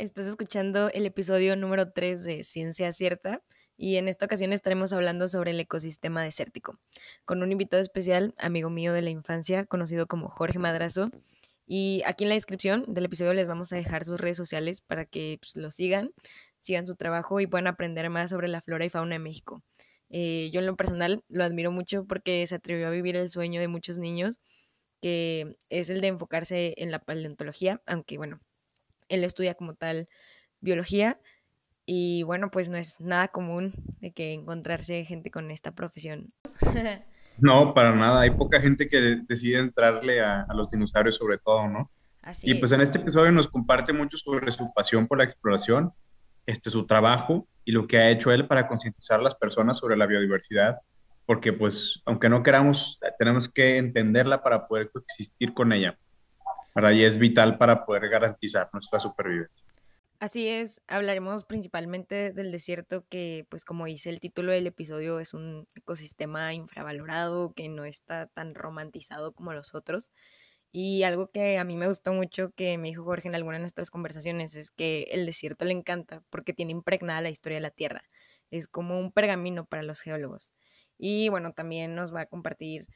estás escuchando el episodio número 3 de Ciencia Cierta y en esta ocasión estaremos hablando sobre el ecosistema desértico, con un invitado especial, amigo mío de la infancia, conocido como Jorge Madrazo. Y aquí en la descripción del episodio les vamos a dejar sus redes sociales para que pues, lo sigan, sigan su trabajo y puedan aprender más sobre la flora y fauna de México. Eh, yo en lo personal lo admiro mucho porque se atrevió a vivir el sueño de muchos niños, que es el de enfocarse en la paleontología, aunque bueno, él estudia como tal biología, y bueno, pues no es nada común de que encontrarse gente con esta profesión. No, para nada. Hay poca gente que decide entrarle a, los dinosaurios sobre todo, ¿no? Así y pues en este episodio nos comparte mucho sobre su pasión por la exploración, este, su trabajo y lo que ha hecho él para concientizar a las personas sobre la biodiversidad, porque pues aunque no queramos, tenemos que entenderla para poder coexistir con ella. Para ella es vital para poder garantizar nuestra supervivencia. Así es, hablaremos principalmente del desierto que, pues como dice el título del episodio, es un ecosistema infravalorado, que no está tan romantizado como los otros. Y algo que a mí me gustó mucho que me dijo Jorge en alguna de nuestras conversaciones es que el desierto le encanta porque tiene impregnada la historia de la Tierra. Es como un pergamino para los geólogos. Y bueno, también nos va a compartir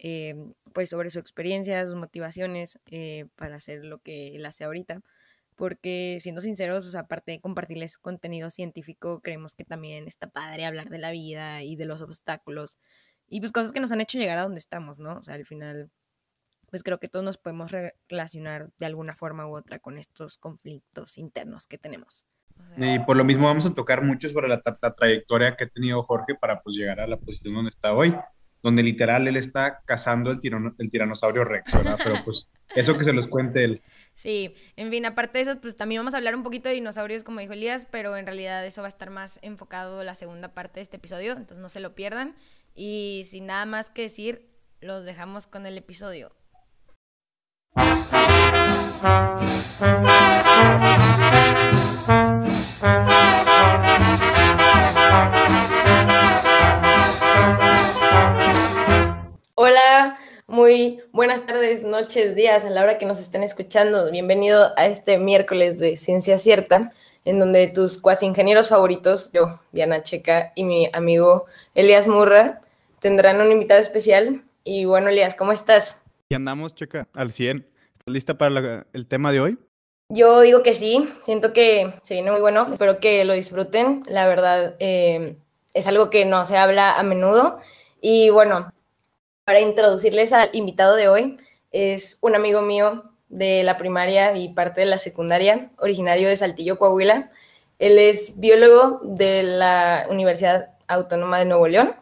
eh, pues sobre su experiencia, sus motivaciones eh, para hacer lo que él hace ahorita porque siendo sinceros, aparte de compartirles contenido científico, creemos que también está padre hablar de la vida y de los obstáculos y pues cosas que nos han hecho llegar a donde estamos, ¿no? O sea, al final, pues creo que todos nos podemos relacionar de alguna forma u otra con estos conflictos internos que tenemos. y por lo mismo vamos a tocar mucho sobre la, trayectoria que ha tenido Jorge para pues llegar a la posición donde está hoy, donde literal él está cazando el, el tiranosaurio Rex, ¿verdad? Pero pues eso que se los cuente él. Sí, en fin, aparte de eso, pues también vamos a hablar un poquito de dinosaurios, como dijo Elías, pero en realidad eso va a estar más enfocado la segunda parte de este episodio, entonces no se lo pierdan. Y sin nada más que decir, los dejamos con el episodio. Muy buenas tardes, noches, días, a la hora que nos estén escuchando. Bienvenido a este miércoles de Ciencia Cierta, en donde tus cuasi ingenieros favoritos, yo, Diana Checa, y mi amigo Elias Murra, tendrán un invitado especial. Y bueno, Elias, ¿cómo estás? Y andamos, Checa, al 100. ¿Estás lista para el tema de hoy? Yo digo que sí, siento que se viene muy bueno, espero que lo disfruten. La verdad, eh, es algo que no se habla a menudo. Y bueno, para introducirles al invitado de hoy. Es un amigo mío de la primaria y parte de la secundaria, originario de Saltillo, Coahuila. Él es biólogo de la Universidad Autónoma de Nuevo León.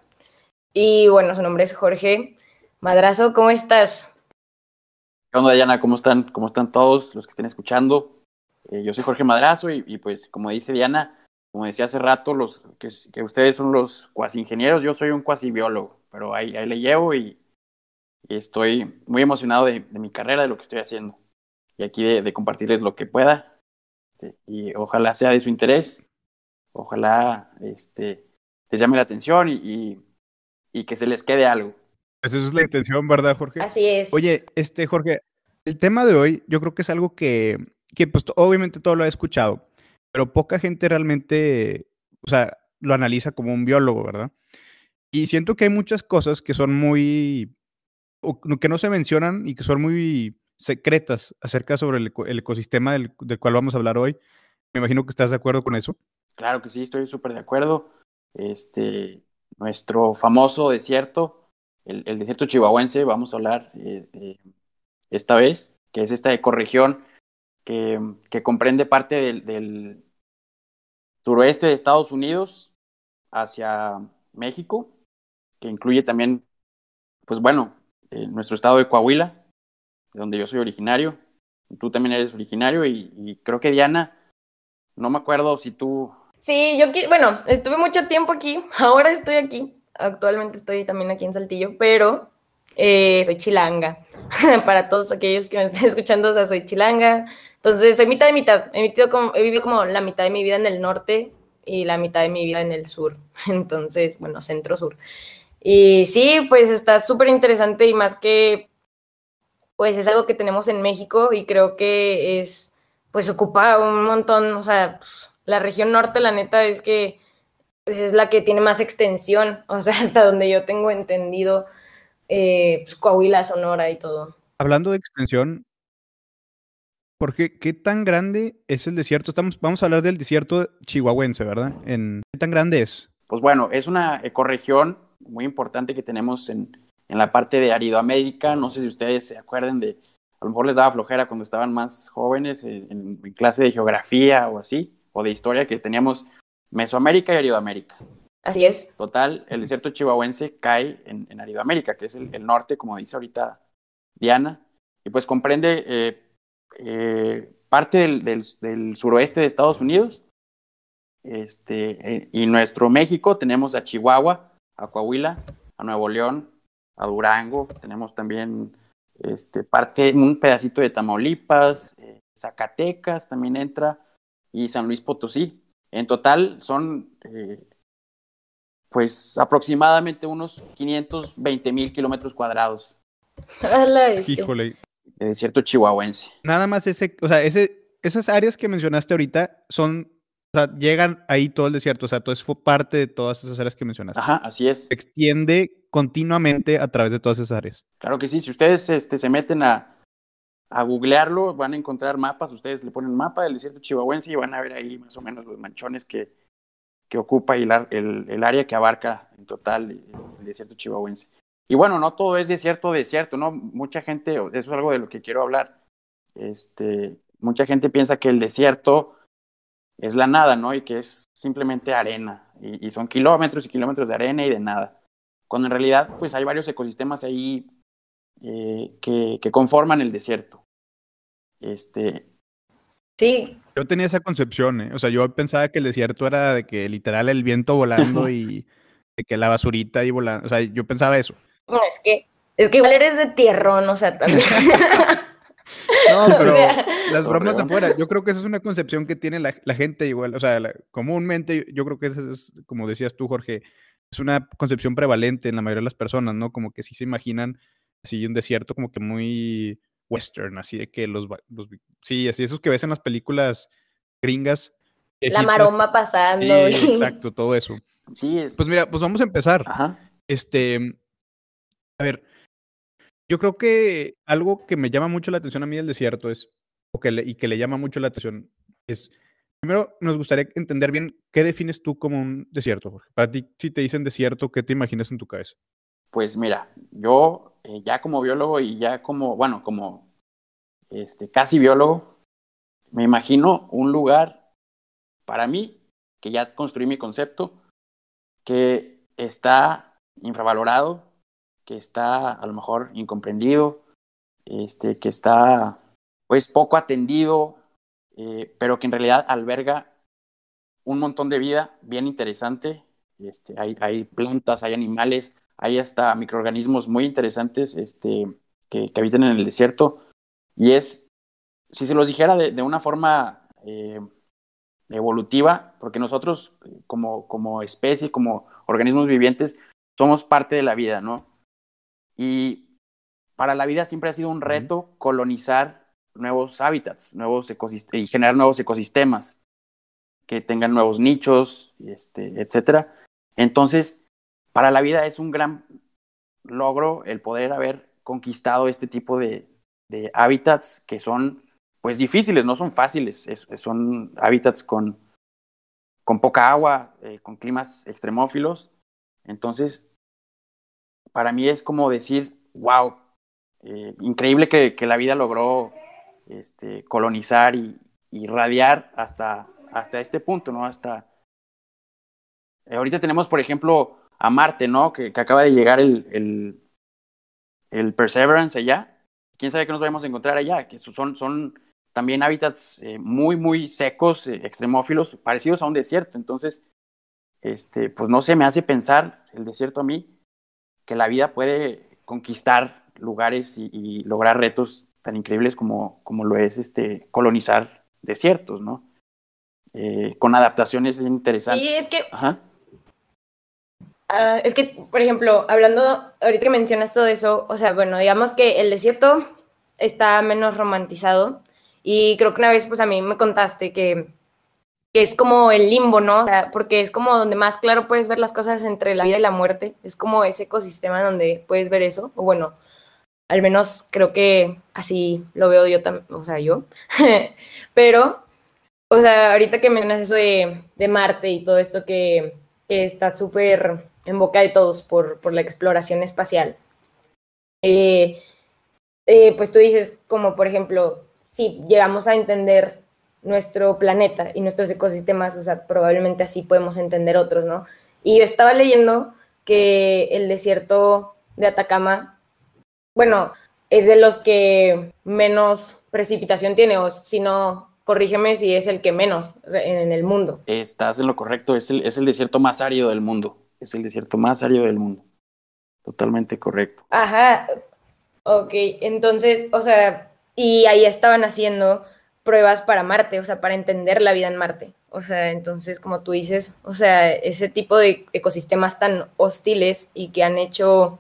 Y bueno, su nombre es Jorge Madrazo. ¿Cómo estás? ¿Qué Diana? ¿Cómo están? ¿Cómo están todos los que estén escuchando? Eh, yo soy Jorge Madrazo y, pues, como dice Diana, como decía hace rato, los que ustedes son los cuasi ingenieros, yo soy un cuasi biólogo pero ahí, ahí le llevo y, estoy muy emocionado de, mi carrera, de lo que estoy haciendo. Y aquí de, compartirles lo que pueda. Este, y ojalá sea de su interés. Ojalá este, les llame la atención y, y, que se les quede algo. Pues esa es la intención, ¿verdad, Jorge? Así es. Oye, este, Jorge, el tema de hoy yo creo que es algo que, que pues obviamente todo lo he escuchado, pero poca gente realmente, o sea, lo analiza como un biólogo, ¿verdad? Y siento que hay muchas cosas que son muy, que no se mencionan y que son muy secretas acerca sobre el, ecosistema del, cual vamos a hablar hoy. Me imagino que estás de acuerdo con eso. Claro que sí, estoy súper de acuerdo. Este, nuestro famoso desierto, el, desierto chihuahuense, vamos a hablar eh, esta vez, que es esta ecorregión que, que comprende parte del, del suroeste de Estados Unidos hacia México que incluye también, pues bueno, eh, nuestro estado de Coahuila, de donde yo soy originario. Tú también eres originario y, creo que Diana, no me acuerdo si tú... Sí, yo, bueno, estuve mucho tiempo aquí, ahora estoy aquí, actualmente estoy también aquí en Saltillo, pero eh, soy chilanga. Para todos aquellos que me estén escuchando, o sea, soy chilanga. Entonces, soy mitad de mitad. He, como, he vivido como la mitad de mi vida en el norte y la mitad de mi vida en el sur. Entonces, bueno, centro-sur. Y sí, pues está súper interesante y más que, pues es algo que tenemos en México y creo que es pues ocupa un montón, o sea, pues, la región norte, la neta, es que es la que tiene más extensión, o sea, hasta donde yo tengo entendido, eh, pues, Coahuila, Sonora y todo. Hablando de extensión, ¿por qué, qué tan grande es el desierto? Estamos, vamos a hablar del desierto chihuahuense, ¿verdad? En, ¿Qué tan grande es? Pues bueno, es una ecorregión muy importante que tenemos en, en la parte de Aridoamérica. No sé si ustedes se acuerdan de, a lo mejor les daba flojera cuando estaban más jóvenes en, clase de geografía o así, o de historia, que teníamos Mesoamérica y Aridoamérica. Así es. Total, el desierto chihuahuense cae en, en Aridoamérica, que es el, norte, como dice ahorita Diana, y pues comprende eh, eh, parte del, del, suroeste de Estados Unidos, este, eh, y nuestro México tenemos a Chihuahua, a Coahuila, a Nuevo León, a Durango, tenemos también este, parte, un pedacito de Tamaulipas, eh, Zacatecas también entra y San Luis Potosí. En total son eh, pues aproximadamente unos 520 mil kilómetros cuadrados. Híjole. De desierto chihuahuense. Nada más ese, o sea, ese, esas áreas que mencionaste ahorita son o sea, llegan ahí todo el desierto, o sea, todo eso fue parte de todas esas áreas que mencionaste. Ajá, así es. Se extiende continuamente a través de todas esas áreas. Claro que sí, si ustedes este, se meten a, a googlearlo, van a encontrar mapas, ustedes le ponen mapa del desierto chihuahuense y van a ver ahí más o menos los manchones que, que ocupa y el, el, área que abarca en total el, desierto chihuahuense. Y bueno, no todo es desierto, desierto, ¿no? Mucha gente, eso es algo de lo que quiero hablar, este, mucha gente piensa que el desierto es la nada, ¿no? Y que es simplemente arena. Y, son kilómetros y kilómetros de arena y de nada. Cuando en realidad, pues hay varios ecosistemas ahí eh, que, que, conforman el desierto. Este. Sí. Yo tenía esa concepción, ¿eh? O sea, yo pensaba que el desierto era de que literal el viento volando y de que la basurita y volando. O sea, yo pensaba eso. No, es que, es que igual eres de tierrón, o sea, también. No, pero las bromas afuera, yo creo que esa es una concepción que tiene la, gente igual, o sea, comúnmente yo creo que esa es, como decías tú, Jorge, es una concepción prevalente en la mayoría de las personas, ¿no? Como que sí se imaginan así un desierto como que muy western, así de que los, los sí, así esos que ves en las películas gringas. La maroma pasando. Sí, exacto, todo eso. Sí, es. Pues mira, pues vamos a empezar. Ajá. Este, a ver, yo creo que algo que me llama mucho la atención a mí del desierto es, o que y que le llama mucho la atención, es, primero nos gustaría entender bien qué defines tú como un desierto, Jorge. Para ti, si te dicen desierto, ¿qué te imaginas en tu cabeza? Pues mira, yo eh, ya como biólogo y ya como, bueno, como este, casi biólogo, me imagino un lugar para mí, que ya construí mi concepto, que está infravalorado, que está a lo mejor incomprendido, este, que está pues poco atendido, eh, pero que en realidad alberga un montón de vida bien interesante. Este, hay, hay plantas, hay animales, hay hasta microorganismos muy interesantes este, que, que, habitan en el desierto. Y es, si se los dijera de, de una forma eh, evolutiva, porque nosotros como, como especie, como organismos vivientes, somos parte de la vida, ¿no? Y para la vida siempre ha sido un reto colonizar nuevos hábitats, nuevos y generar nuevos ecosistemas que tengan nuevos nichos, este, etcétera. Entonces, para la vida es un gran logro el poder haber conquistado este tipo de, de hábitats que son pues difíciles, no son fáciles, son hábitats con, con poca agua, eh, con climas extremófilos. Entonces, para mí es como decir, wow, eh, increíble que, la vida logró este, colonizar y, irradiar hasta, hasta este punto, ¿no? Hasta... Eh, ahorita tenemos, por ejemplo, a Marte, ¿no? Que, acaba de llegar el, Perseverance allá. ¿Quién sabe qué nos vamos a encontrar allá? Que son, son también hábitats eh, muy, muy secos, extremófilos, parecidos a un desierto. Entonces, este, pues no sé, me hace pensar el desierto a mí que la vida puede conquistar lugares y, lograr retos tan increíbles como, como lo es este, colonizar desiertos, ¿no? Eh, con adaptaciones interesantes. Sí, es que... Ah, es que, por ejemplo, hablando, ahorita que mencionas todo eso, o sea, bueno, digamos que el desierto está menos romantizado Y creo que una vez, pues a mí me contaste que, es como el limbo, ¿no? porque es como donde más claro puedes ver las cosas entre la vida y la muerte. Es como ese ecosistema donde puedes ver eso. O bueno, al menos creo que así lo veo yo también, o sea, yo. Pero, o sea, ahorita que mencionas eso de, Marte y todo esto que, que está súper en boca de todos por, por la exploración espacial. Eh, eh, pues tú dices, como por ejemplo, si llegamos a entender nuestro planeta y nuestros ecosistemas, o sea, probablemente así podemos entender otros, ¿no? Y yo estaba leyendo que el desierto de Atacama, bueno, es de los que menos precipitación tiene, o si no, corrígeme si es el que menos en el mundo. Estás en lo correcto, es el, es el desierto más árido del mundo, es el desierto más árido del mundo. Totalmente correcto. Ajá, Ok, entonces, o sea, y ahí estaban haciendo pruebas para Marte, o sea, para entender la vida en Marte. O sea, entonces, como tú dices, o sea, ese tipo de ecosistemas tan hostiles y que han hecho...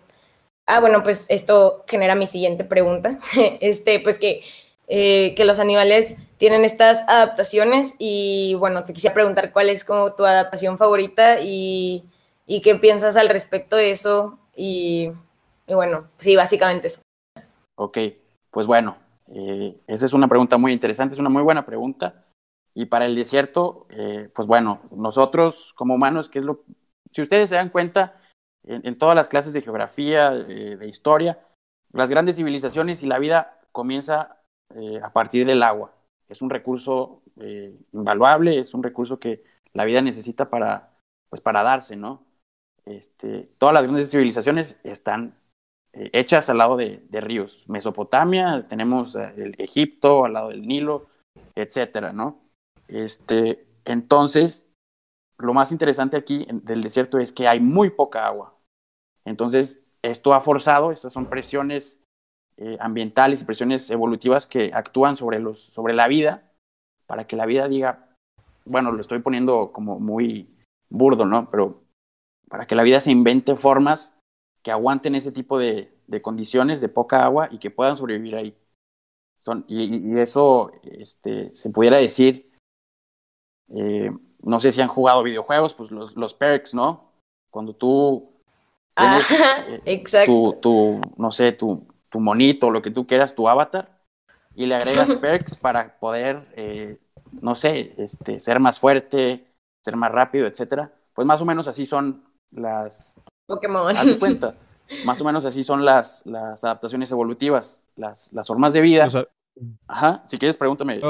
Ah, bueno, pues esto genera mi siguiente pregunta. este, pues que, eh, que los animales tienen estas adaptaciones y bueno, te quisiera preguntar cuál es como tu adaptación favorita y, y qué piensas al respecto de eso y, y bueno, sí, básicamente eso. Ok, pues bueno, eh, esa es una pregunta muy interesante, es una muy buena pregunta. Y para el desierto, eh, pues bueno, nosotros como humanos, ¿qué es lo... Si ustedes se dan cuenta, en, todas las clases de geografía, eh, de historia, las grandes civilizaciones y la vida comienza a partir del agua. Es un recurso invaluable, es un recurso que la vida necesita para, pues para darse, ¿no? Este, todas las grandes civilizaciones están eh, hechas al lado de, ríos. Mesopotamia, tenemos eh, el Egipto al lado del Nilo, etcétera, ¿no? Este, entonces, lo más interesante aquí del desierto es que hay muy poca agua. Entonces, esto ha forzado, estas son presiones eh, ambientales y presiones evolutivas que actúan sobre, los, sobre la vida para que la vida diga, bueno, lo estoy poniendo como muy burdo, ¿no? Pero para que la vida se invente formas que aguanten ese tipo de, condiciones de poca agua y que puedan sobrevivir ahí. y, eso este, se pudiera decir, eh, no sé si han jugado videojuegos, pues los, los perks, ¿no? Cuando tú tienes eh, Tu, no sé, tu, tu monito, lo que tú quieras, tu avatar, y le agregas perks para poder, eh, no sé, este, ser más fuerte, ser más rápido, etcétera. Pues más o menos así son las, Pokémon. Haz cuenta. Más o menos así son las, las adaptaciones evolutivas, las, las formas de vida. Ajá, si quieres pregúntame.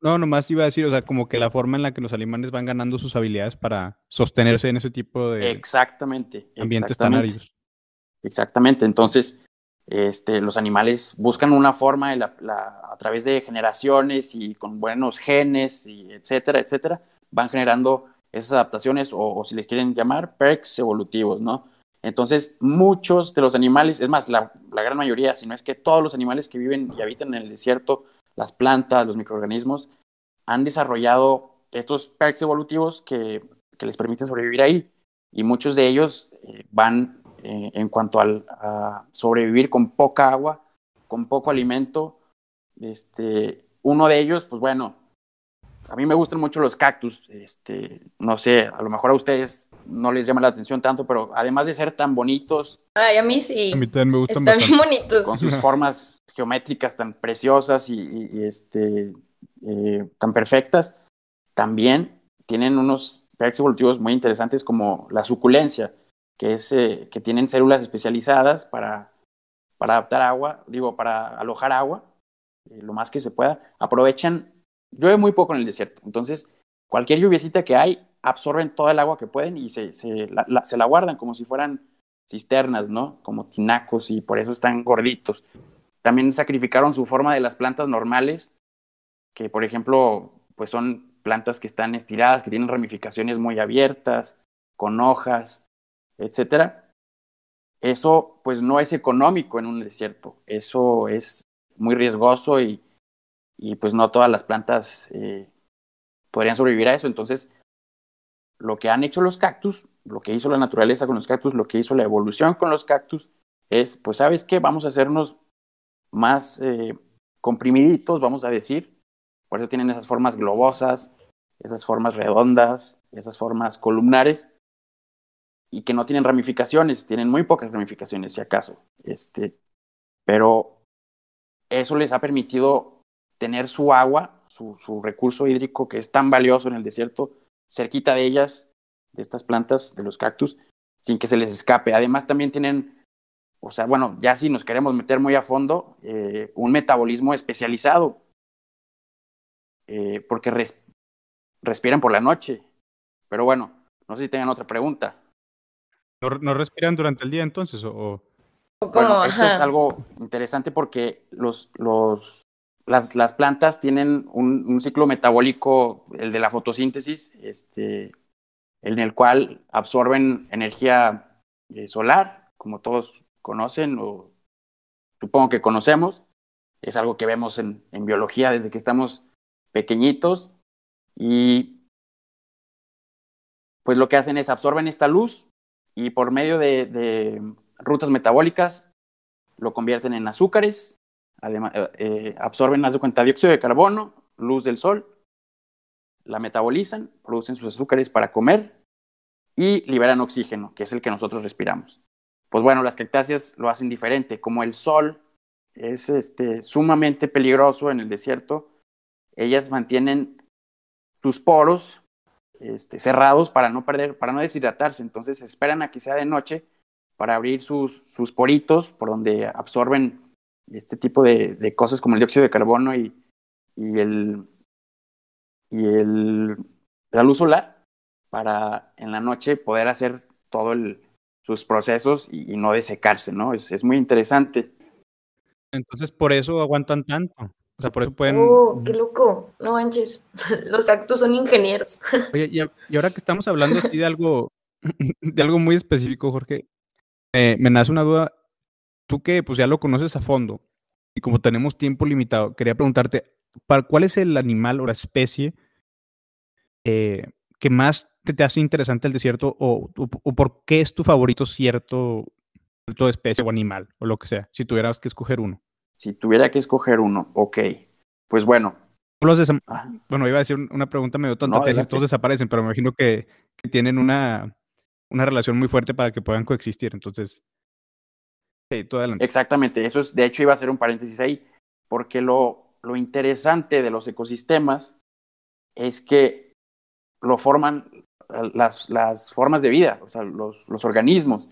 No, nomás iba a decir, o sea, como que la forma en la que los alemanes van ganando sus habilidades para sostenerse en ese tipo de exactamente, ambientes tan áridos. Exactamente, entonces este, los animales buscan una forma a través de generaciones y con buenos genes, y etcétera, etcétera, van generando esas adaptaciones o, o si les quieren llamar perks evolutivos, ¿no? Entonces, muchos de los animales, es más, la, gran mayoría, si no es que todos los animales que viven y habitan en el desierto, las plantas, los microorganismos, han desarrollado estos perks evolutivos que, les permiten sobrevivir ahí. Y muchos de ellos eh, van eh, en cuanto al, a sobrevivir con poca agua, con poco alimento. Este, uno de ellos, pues bueno, a mí me gustan mucho los cactus. Este, no sé, a lo mejor a ustedes no les llama la atención tanto, pero además de ser tan bonitos. Ay, a mí sí. A mí también me gustan Están bien bonitos. Con sus formas geométricas tan preciosas y, este, eh, tan perfectas, también tienen unos perks evolutivos muy interesantes como la suculencia, que es eh, que tienen células especializadas para, para adaptar agua, digo, para alojar agua, eh, lo más que se pueda. Aprovechan llueve muy poco en el desierto, entonces cualquier lluviecita que hay absorben toda el agua que pueden y se, se, la, guardan como si fueran cisternas, ¿no? Como tinacos y por eso están gorditos. También sacrificaron su forma de las plantas normales, que por ejemplo, pues son plantas que están estiradas, que tienen ramificaciones muy abiertas, con hojas, etcétera. Eso pues no es económico en un desierto, eso es muy riesgoso y y pues no todas las plantas eh, podrían sobrevivir a eso. Entonces, lo que han hecho los cactus, lo que hizo la naturaleza con los cactus, lo que hizo la evolución con los cactus, es, pues, ¿sabes qué? Vamos a hacernos más eh, comprimiditos, vamos a decir, por eso tienen esas formas globosas, esas formas redondas, esas formas columnares, y que no tienen ramificaciones, tienen muy pocas ramificaciones, si acaso. Este, pero eso les ha permitido tener su agua, su, su recurso hídrico que es tan valioso en el desierto, cerquita de ellas, de estas plantas, de los cactus, sin que se les escape. Además, también tienen, o sea, bueno, ya si nos queremos meter muy a fondo, eh, un metabolismo especializado, eh, porque respiran por la noche. Pero bueno, no sé si tengan otra pregunta. ¿No, respiran durante el día entonces? O, Bueno, esto es algo interesante porque los, los, las, las plantas tienen un, ciclo metabólico, el de la fotosíntesis, este, en el cual absorben energía eh, solar, como todos conocen o supongo que conocemos. Es algo que vemos en, biología desde que estamos pequeñitos y pues lo que hacen es absorben esta luz y por medio de rutas metabólicas lo convierten en azúcares, además, eh, eh absorben, haz de cuenta, dióxido de carbono, luz del sol la metabolizan, producen sus azúcares para comer y liberan oxígeno, que es el que nosotros respiramos. Pues bueno, las cactáceas lo hacen diferente. Como el sol es este, sumamente peligroso en el desierto, ellas mantienen sus poros este, cerrados para no perder, para no deshidratarse. Entonces esperan a que sea de noche para abrir sus, sus poritos por donde absorben este tipo de, de cosas como el dióxido de carbono y, y el, y el, la luz solar para en la noche poder hacer todos sus procesos y, no desecarse, ¿no? Es, es, muy interesante. Entonces, por eso aguantan tanto. O sea, por eso pueden. ¡Oh, qué loco! No manches. Los actos son ingenieros. Oye, y, ahora que estamos hablando así de algo, de algo muy específico, Jorge, eh, me nace una duda. Tú que pues ya lo conoces a fondo y como tenemos tiempo limitado, quería preguntarte, ¿cuál es el animal o la especie eh, que más te, hace interesante el desierto o, o, por qué es tu favorito cierto, cierto especie o animal o lo que sea, si tuvieras que escoger uno? Si tuviera que escoger uno, ok. Pues bueno. Los bueno, iba a decir una pregunta medio tonta, no, todos desaparecen, pero me imagino que, que tienen una, una relación muy fuerte para que puedan coexistir. Entonces, sí, todo adelante. Exactamente, eso es, de hecho iba a hacer un paréntesis ahí, porque lo, lo interesante de los ecosistemas es que lo forman las, las formas de vida, o sea, los, los organismos.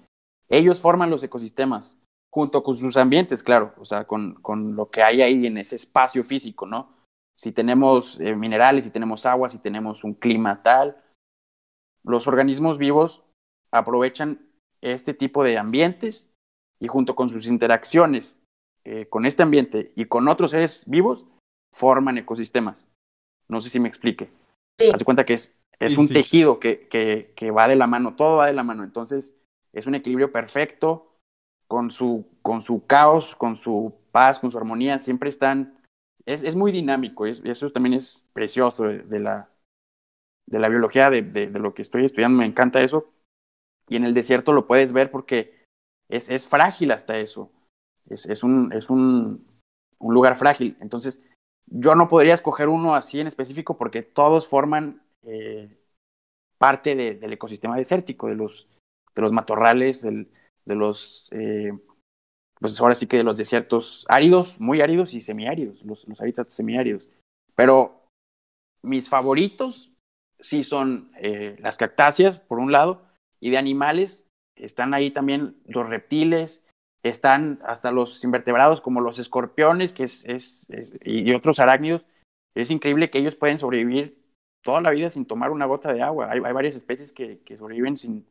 Ellos forman los ecosistemas junto con sus ambientes, claro, o sea, con, con lo que hay ahí en ese espacio físico, ¿no? Si tenemos eh, minerales, si tenemos agua, si tenemos un clima tal, los organismos vivos aprovechan este tipo de ambientes y junto con sus interacciones eh, con este ambiente y con otros seres vivos, forman ecosistemas. No sé si me explique. Sí. Haz cuenta que es, es un tejido que, que, que, va de la mano, todo va de la mano. Entonces, es un equilibrio perfecto con su, con su caos, con su paz, con su armonía. Siempre están. Es, es muy dinámico. Es, eso también es precioso de, la, de la biología, de, de, de, lo que estoy estudiando. Me encanta eso. Y en el desierto lo puedes ver porque es, es frágil hasta eso. Es, es, un, es un, un lugar frágil. Entonces, yo no podría escoger uno así en específico porque todos forman eh, parte de, del ecosistema desértico, de los, de los matorrales, del, de los, eh, pues ahora sí que de los desiertos áridos, muy áridos y semiáridos, los, los hábitats semiáridos. Pero mis favoritos sí son eh, las cactáceas, por un lado, y de animales están ahí también los reptiles, están hasta los invertebrados como los escorpiones que es, es, es, y otros arácnidos. Es increíble que ellos pueden sobrevivir toda la vida sin tomar una gota de agua. Hay, hay varias especies que, que, sobreviven sin,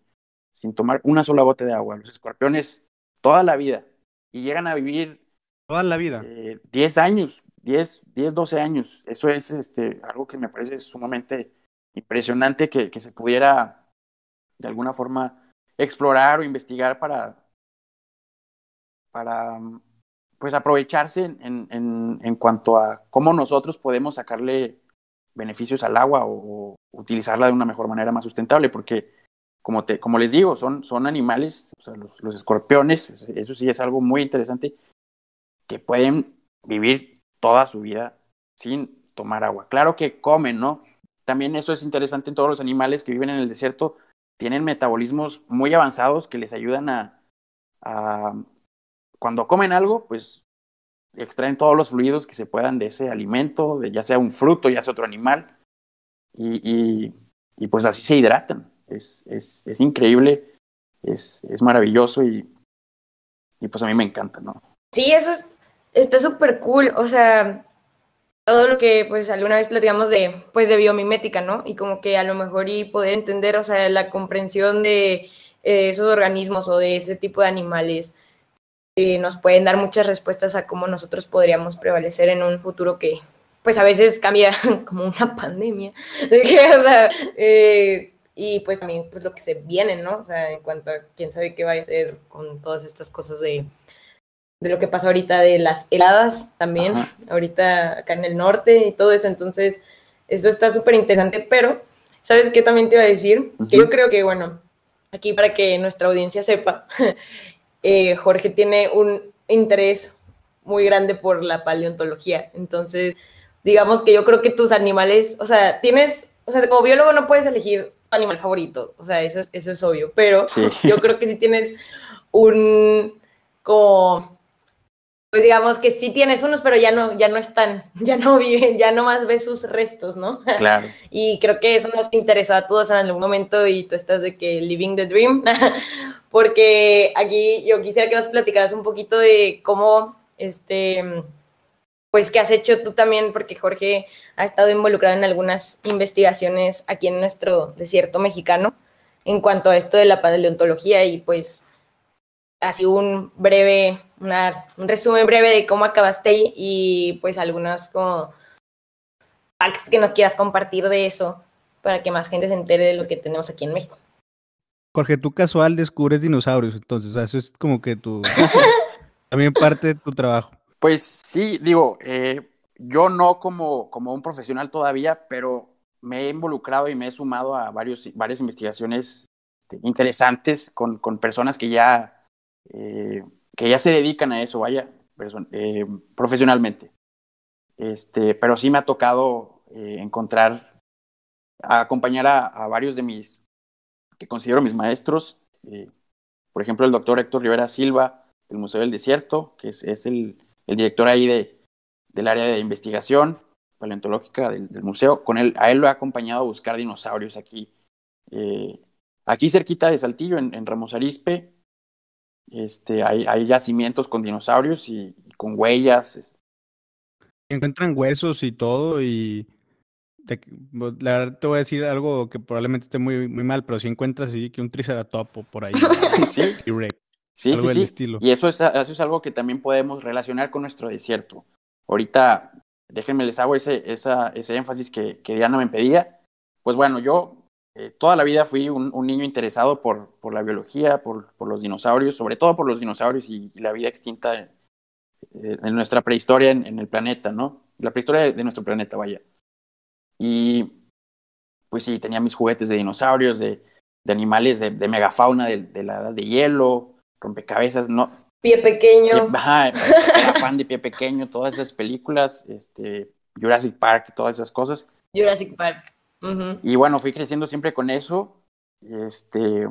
sin tomar una sola gota de agua. Los escorpiones toda la vida y llegan a vivir toda la vida. Eh, 10 años, 10, 10, 12 años. Eso es este, algo que me parece sumamente impresionante que, que se pudiera de alguna forma explorar o investigar para, para pues aprovecharse en, en, en, cuanto a cómo nosotros podemos sacarle beneficios al agua o, utilizarla de una mejor manera más sustentable, porque como, te, como les digo, son, son animales, los, los escorpiones, eso sí es algo muy interesante, que pueden vivir toda su vida sin tomar agua. Claro que comen, ¿no? También eso es interesante en todos los animales que viven en el desierto, tienen metabolismos muy avanzados que les ayudan a, cuando comen algo, pues extraen todos los fluidos que se puedan de ese alimento, de ya sea un fruto, ya sea otro animal, y, y, pues así se hidratan. Es, es, es increíble, es, es maravilloso y, y pues a mí me encanta, ¿no? Sí, eso es, está súper cool, o sea, todo lo que pues alguna vez platicamos de, pues de biomimética, ¿no? Y como que a lo mejor y poder entender, o sea, la comprensión de eh, esos organismos o de ese tipo de animales eh, nos pueden dar muchas respuestas a cómo nosotros podríamos prevalecer en un futuro que pues a veces cambia como una pandemia, o sea, eh, y pues también pues lo que se viene, ¿no? O sea, en cuanto a quién sabe qué va a hacer con todas estas cosas de de lo que pasó ahorita de las heladas también, ahorita acá en el norte y todo eso. Entonces, eso está súper interesante, pero, ¿sabes qué también te iba a decir? Que yo creo que, bueno, aquí para que nuestra audiencia sepa, eh, Jorge tiene un interés muy grande por la paleontología. Entonces, digamos que yo creo que tus animales, o sea, tienes, o sea, como biólogo no puedes elegir tu animal favorito, o sea, eso, eso es obvio, pero yo creo que si tienes un, como pues digamos que sí tienes unos, pero ya no, ya no están, ya no viven, ya no más ves sus restos, ¿no? Claro. y creo que eso nos interesó a todos en algún momento y tú estás de que living the dream, porque aquí yo quisiera que nos platicaras un poquito de cómo, este, pues, qué has hecho tú también, porque Jorge ha estado involucrado en algunas investigaciones aquí en nuestro desierto mexicano en cuanto a esto de la paleontología y pues así un breve, un resumen breve de cómo acabaste ahí y pues algunas como facts que nos quieras compartir de eso para que más gente se entere de lo que tenemos aquí en México. Jorge, tú casual descubres dinosaurios, entonces, eso es como que tu también parte de tu trabajo. Pues sí, digo, eh, yo no como, como un profesional todavía, pero me he involucrado y me he sumado a varios, varias investigaciones interesantes con, con personas que ya eh, que ya se dedican a eso, vaya, eh, profesionalmente. Este, pero sí me ha tocado eh, encontrar, acompañar a, varios de mis, que considero mis maestros, por ejemplo, el doctor Héctor Rivera Silva del Museo del Desierto, que es, es el, el, director ahí de, del área de investigación paleontológica del, museo. Con él, a él lo he acompañado a buscar dinosaurios aquí, aquí cerquita de Saltillo, en, en Ramos Arispe, este, hay, hay yacimientos con dinosaurios y, con huellas. Encuentran huesos y todo y pues, la verdad te voy a decir algo que probablemente esté muy, muy mal, pero si encuentras así que un triceratopo por ahí. sí. Sí, sí, sí. Y eso es, eso es algo que también podemos relacionar con nuestro desierto. Ahorita, déjenme les hago ese, esa, ese énfasis que, que Diana me pedía. Pues bueno, yo eh, toda la vida fui un, niño interesado por, por la biología, por, por, los dinosaurios, sobre todo por los dinosaurios y, la vida extinta eh, en, nuestra prehistoria en, el planeta, ¿no? La prehistoria de, nuestro planeta, vaya. Y pues sí, tenía mis juguetes de dinosaurios, de, de animales de, megafauna de, la edad de hielo, rompecabezas, ¿no? Pie pequeño. Ajá, era fan de pie pequeño, todas esas películas, este, Jurassic Park, todas esas cosas. Jurassic Park. Y bueno, fui creciendo siempre con eso, este,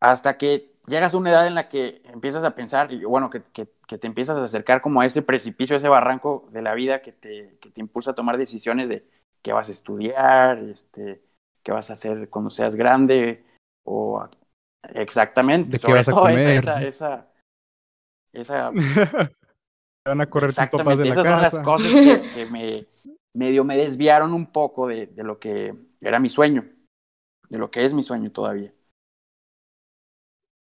hasta que llegas a una edad en la que empiezas a pensar, y bueno, que, que, te empiezas a acercar como a ese precipicio, a ese barranco de la vida que te, que te impulsa a tomar decisiones de qué vas a estudiar, este, qué vas a hacer cuando seas grande, o exactamente, sobre todo esa, esa, esa, van a correr Exactamente, esas son las cosas que, que me, medio me desviaron un poco de, de lo que era mi sueño, de lo que es mi sueño todavía.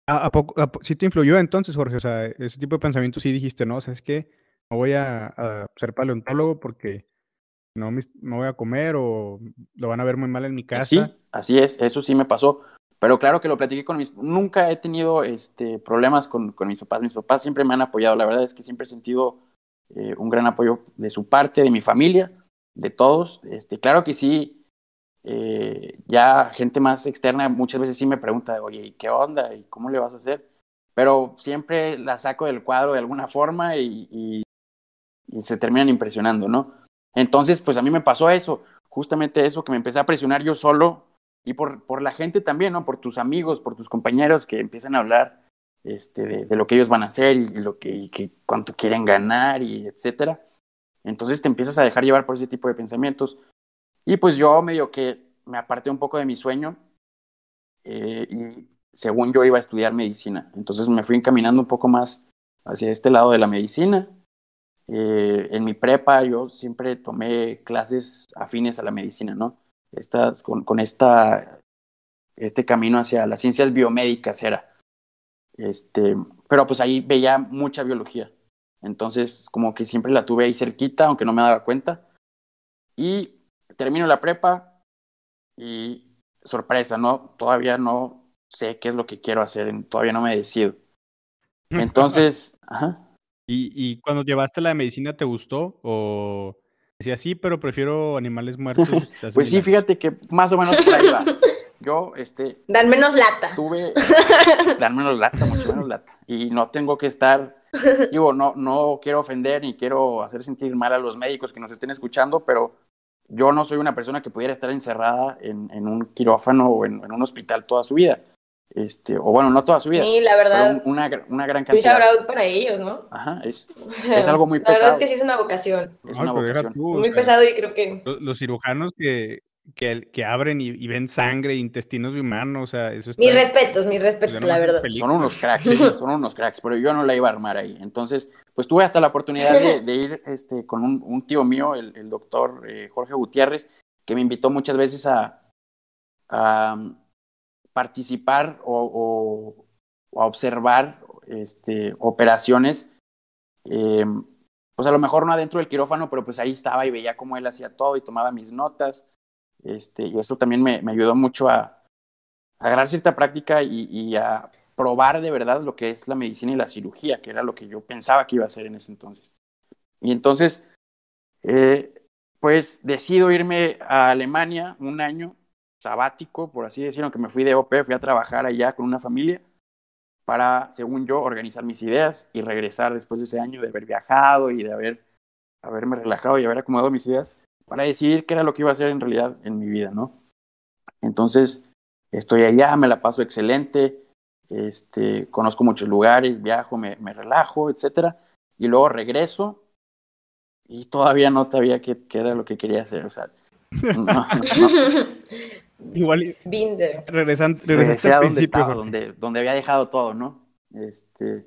¿A, poco, sí te influyó entonces, Jorge? O sea, ese tipo de pensamiento sí dijiste, no, ¿sabes qué? No voy a, ser paleontólogo porque no me, voy a comer o lo van a ver muy mal en mi casa. Sí, así es, eso sí me pasó. Pero claro que lo platiqué con mis... Nunca he tenido este, problemas con, con mis papás. Mis papás siempre me han apoyado. La verdad es que siempre he sentido eh, un gran apoyo de su parte, de mi familia de todos. Este, claro que sí, eh, ya gente más externa muchas veces sí me pregunta, oye, ¿y qué onda? ¿Y cómo le vas a hacer? Pero siempre la saco del cuadro de alguna forma y, se terminan impresionando, ¿no? Entonces, pues a mí me pasó eso, justamente eso, que me empecé a presionar yo solo y por, por la gente también, ¿no? Por tus amigos, por tus compañeros que empiezan a hablar este, de, lo que ellos van a hacer y, lo que, que cuánto quieren ganar y etcétera. Entonces te empiezas a dejar llevar por ese tipo de pensamientos. Y pues yo medio que me aparté un poco de mi sueño eh, y según yo iba a estudiar medicina. Entonces me fui encaminando un poco más hacia este lado de la medicina. Eh, en mi prepa yo siempre tomé clases afines a la medicina, ¿no? Estas, con, con esta, este camino hacia las ciencias biomédicas era. Este, pero pues ahí veía mucha biología. Entonces, como que siempre la tuve ahí cerquita, aunque no me daba cuenta. Y termino la prepa y sorpresa, ¿no? Todavía no sé qué es lo que quiero hacer, todavía no me decido. Entonces, ajá. ¿Y, ¿Y cuando llevaste la medicina te gustó? ¿O decía sí, pero prefiero animales muertos? pues sí, fíjate que más o menos por ahí va. Yo, este. Dan menos lata. Tuve. Dan menos lata, mucho menos lata. Y no tengo que estar. Digo, no, no quiero ofender ni quiero hacer sentir mal a los médicos que nos estén escuchando, pero yo no soy una persona que pudiera estar encerrada en, en un quirófano o en, un hospital toda su vida. Este, o bueno, no toda su vida. Sí, la verdad. una, una gran cantidad. Mucha para ellos, ¿no? Ajá, es, es algo muy pesado. La verdad es que sí es una vocación. Es una vocación. muy pesado y creo que. Los cirujanos que, que, que abren y, ven sangre, intestinos humanos, o sea, eso Mis respetos, mis respetos, la verdad. Son unos cracks, son unos cracks, pero yo no la iba a armar ahí. Entonces, pues tuve hasta la oportunidad de, ir este, con un, tío mío, el, doctor eh, Jorge Gutiérrez, que me invitó muchas veces a, a um, participar o, a observar este, operaciones. Eh, pues a lo mejor no adentro del quirófano, pero pues ahí estaba y veía cómo él hacía todo y tomaba mis notas. Este, y esto también me, ayudó mucho a, a, agarrar cierta práctica y, y, a probar de verdad lo que es la medicina y la cirugía, que era lo que yo pensaba que iba a hacer en ese entonces. Y entonces, eh, pues decido irme a Alemania un año sabático, por así decirlo, que me fui de OP, fui a trabajar allá con una familia para, según yo, organizar mis ideas y regresar después de ese año de haber viajado y de haber, haberme relajado y haber acomodado mis ideas para decidir qué era lo que iba a hacer en realidad en mi vida, ¿no? Entonces, estoy allá, me la paso excelente, este, conozco muchos lugares, viajo, me, me relajo, etcétera, y luego regreso y todavía no sabía qué, qué, era lo que quería hacer, o sea, no, no, Igual. Binder. Regresan, regresé a donde estaba, donde, donde había dejado todo, ¿no? Este,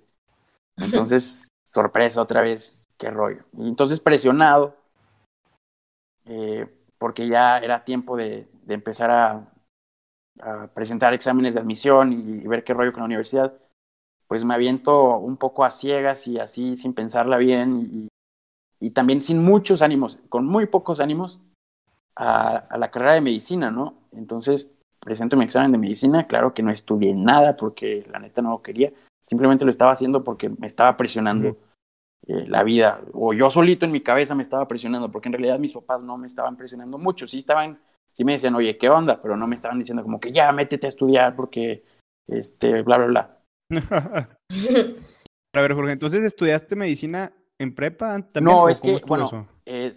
entonces, sorpresa otra vez, qué rollo. Y entonces presionado, eh, porque ya era tiempo de, de empezar a, presentar exámenes de admisión y, ver qué rollo con la universidad, pues me aviento un poco a ciegas y así sin pensarla bien y, también sin muchos ánimos, con muy pocos ánimos, a, a, la carrera de medicina, ¿no? Entonces presento mi examen de medicina, claro que no estudié nada porque la neta no lo quería, simplemente lo estaba haciendo porque me estaba presionando. Eh, la vida, o yo solito en mi cabeza me estaba presionando, porque en realidad mis papás no me estaban presionando mucho, sí estaban, sí me decían, oye, ¿qué onda? Pero no me estaban diciendo como que ya, métete a estudiar porque, este, bla, bla, bla. a ver, Jorge, entonces estudiaste medicina en prepa también. No, es que, bueno,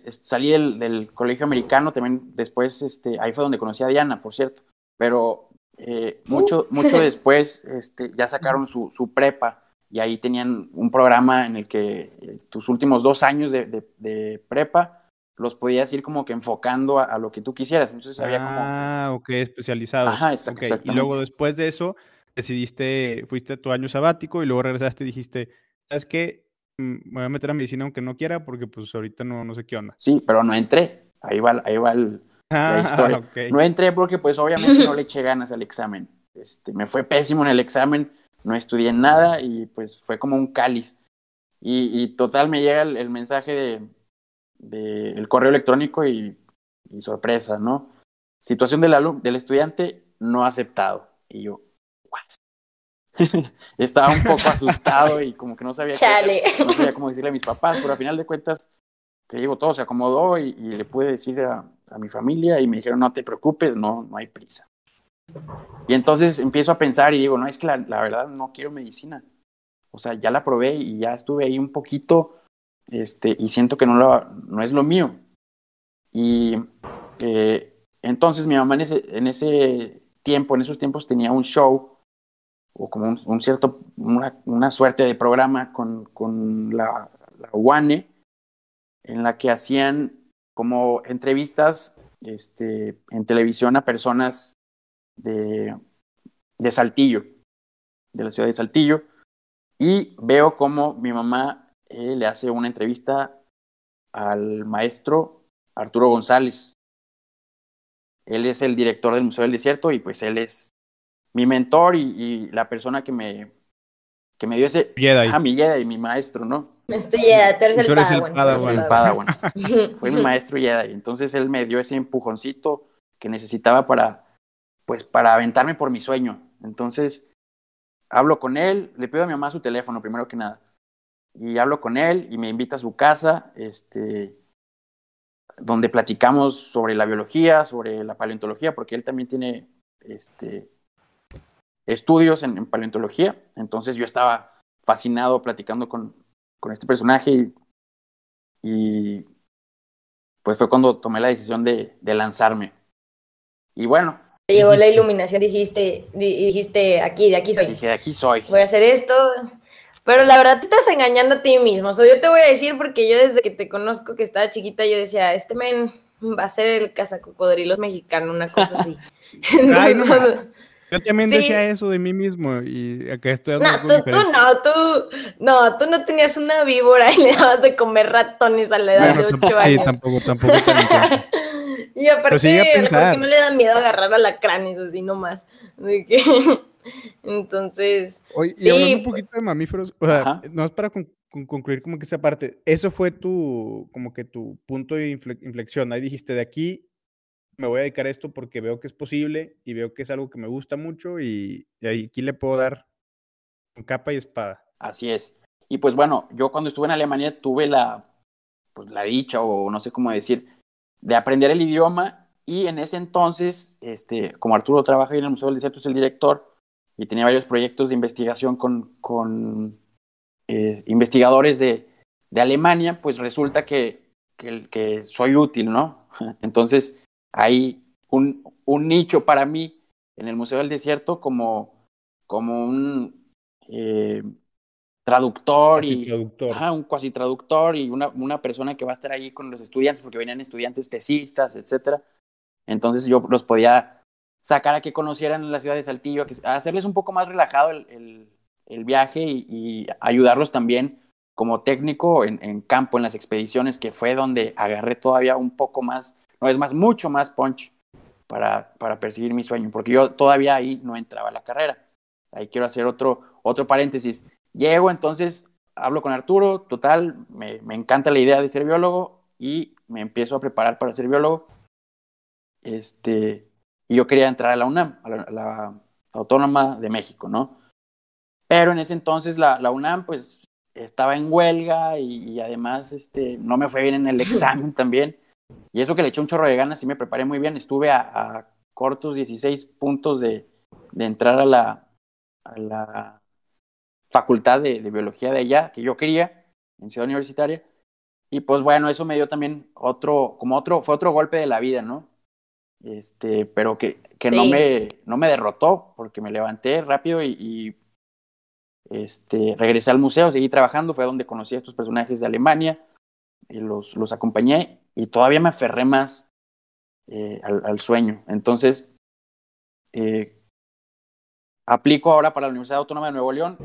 salí del, del, colegio americano, también después, este, ahí fue donde conocí a Diana, por cierto, pero eh, mucho, mucho después, este, ya sacaron su, su prepa y ahí tenían un programa en el que eh, tus últimos dos años de, de, prepa los podías ir como que enfocando a, lo que tú quisieras. Entonces había como... Ah, ok, especializados. Ajá, exacto, Y luego después de eso decidiste, fuiste a tu año sabático y luego regresaste y dijiste, ¿sabes qué? Mm, me voy a meter a medicina aunque no quiera porque pues ahorita no, no sé qué onda. Sí, pero no entré. Ahí va, ahí va el, la historia. No entré porque pues obviamente no le eché ganas al examen. Este, me fue pésimo en el examen no estudié nada y pues fue como un cáliz. Y, y total me llega el, mensaje de, de, el correo electrónico y, y sorpresa, ¿no? Situación del, del estudiante no aceptado. Y yo, estaba un poco asustado y como que no sabía, no sabía cómo decirle a mis papás, pero al final de cuentas, te digo, todo se acomodó y, y le pude decir a, a, mi familia y me dijeron, no te preocupes, no, no hay prisa. Y entonces empiezo a pensar y digo, no, es que la, verdad no quiero medicina. O sea, ya la probé y ya estuve ahí un poquito este, y siento que no, lo, no es lo mío. Y eh, entonces mi mamá en ese, en ese tiempo, en esos tiempos tenía un show o como un, cierto, una, suerte de programa con, con la, la en la que hacían como entrevistas este, en televisión a personas de, de Saltillo, de la ciudad de Saltillo, y veo como mi mamá eh, le hace una entrevista al maestro Arturo González. Él es el director del Museo del Desierto y pues él es mi mentor y, la persona que me, que me dio ese... a mi Jedi, mi maestro, ¿no? Maestro Jedi, tú eres el Padawan. El Padawan. Fue mi maestro Jedi. Entonces él me dio ese empujoncito que necesitaba para, pues, para aventarme por mi sueño. Entonces, hablo con él, le pido a mi mamá su teléfono primero que nada. Y hablo con él y me invita a su casa, este, donde platicamos sobre la biología, sobre la paleontología, porque él también tiene este, estudios en, paleontología. Entonces yo estaba fascinado platicando con, con este personaje y, pues fue cuando tomé la decisión de, de lanzarme. Y bueno, te llegó la iluminación, dijiste, dijiste, aquí, de aquí soy. Dije, de aquí soy. Voy a hacer esto. Pero la verdad te estás engañando a ti mismo. O sea, yo te voy a decir porque yo desde que te conozco que estaba chiquita, yo decía, este men va a ser el cazacocodrilos mexicano, una cosa así. Yo también decía eso de mí mismo y acá estoy No, tú, tú, no, tú no, tú no tenías una víbora y le dabas de comer ratones a la edad de 8 años. Sí, tampoco, tampoco. Y aparte, porque no le da miedo agarrar a la cráneo así nomás. Entonces. Oye, y hablando un poquito de mamíferos, o sea, no es para concluir como que esa parte, eso fue tu, como que tu punto de inflexión. Ahí dijiste, de aquí me voy a dedicar a esto porque veo que es posible y veo que es algo que me gusta mucho y, y aquí le puedo dar capa y espada. Así es. Y pues bueno, yo cuando estuve en Alemania tuve la, pues la dicha o no sé cómo decir, de aprender el idioma y en ese entonces, este, como Arturo trabaja en el Museo del Desierto, es el director y tenía varios proyectos de investigación con, con eh, investigadores de, de, Alemania, pues resulta que, que, soy útil, ¿no? Entonces hay un, un, nicho para mí en el Museo del Desierto como, como un... Eh, traductor y traductor. un cuasi traductor y una, una, persona que va a estar ahí con los estudiantes porque venían estudiantes tesistas, etcétera. Entonces yo los podía sacar a que conocieran la ciudad de Saltillo, a, hacerles un poco más relajado el, el, viaje y, ayudarlos también como técnico en, en, campo, en las expediciones, que fue donde agarré todavía un poco más, no es más, mucho más punch para, para perseguir mi sueño, porque yo todavía ahí no entraba a la carrera. Ahí quiero hacer otro, otro paréntesis. Llego, entonces hablo con Arturo, total, me, encanta la idea de ser biólogo y me empiezo a preparar para ser biólogo. Este, y yo quería entrar a la UNAM, a la, Autónoma de México, ¿no? Pero en ese entonces la, la UNAM, pues, estaba en huelga y, además este, no me fue bien en el examen también. Y eso que le eché un chorro de ganas y me preparé muy bien. Estuve a, cortos 16 puntos de, de entrar a la, a la facultad de, biología de allá que yo quería, en Ciudad Universitaria. Y pues bueno, eso me dio también otro, como otro, fue otro golpe de la vida, ¿no? Este, pero que, que no, me, no me derrotó, porque me levanté rápido y, este, regresé al museo, seguí trabajando, fue donde conocí a estos personajes de Alemania, y los, los acompañé y todavía me aferré más eh, al, al, sueño. Entonces, eh, aplico ahora para la Universidad Autónoma de Nuevo León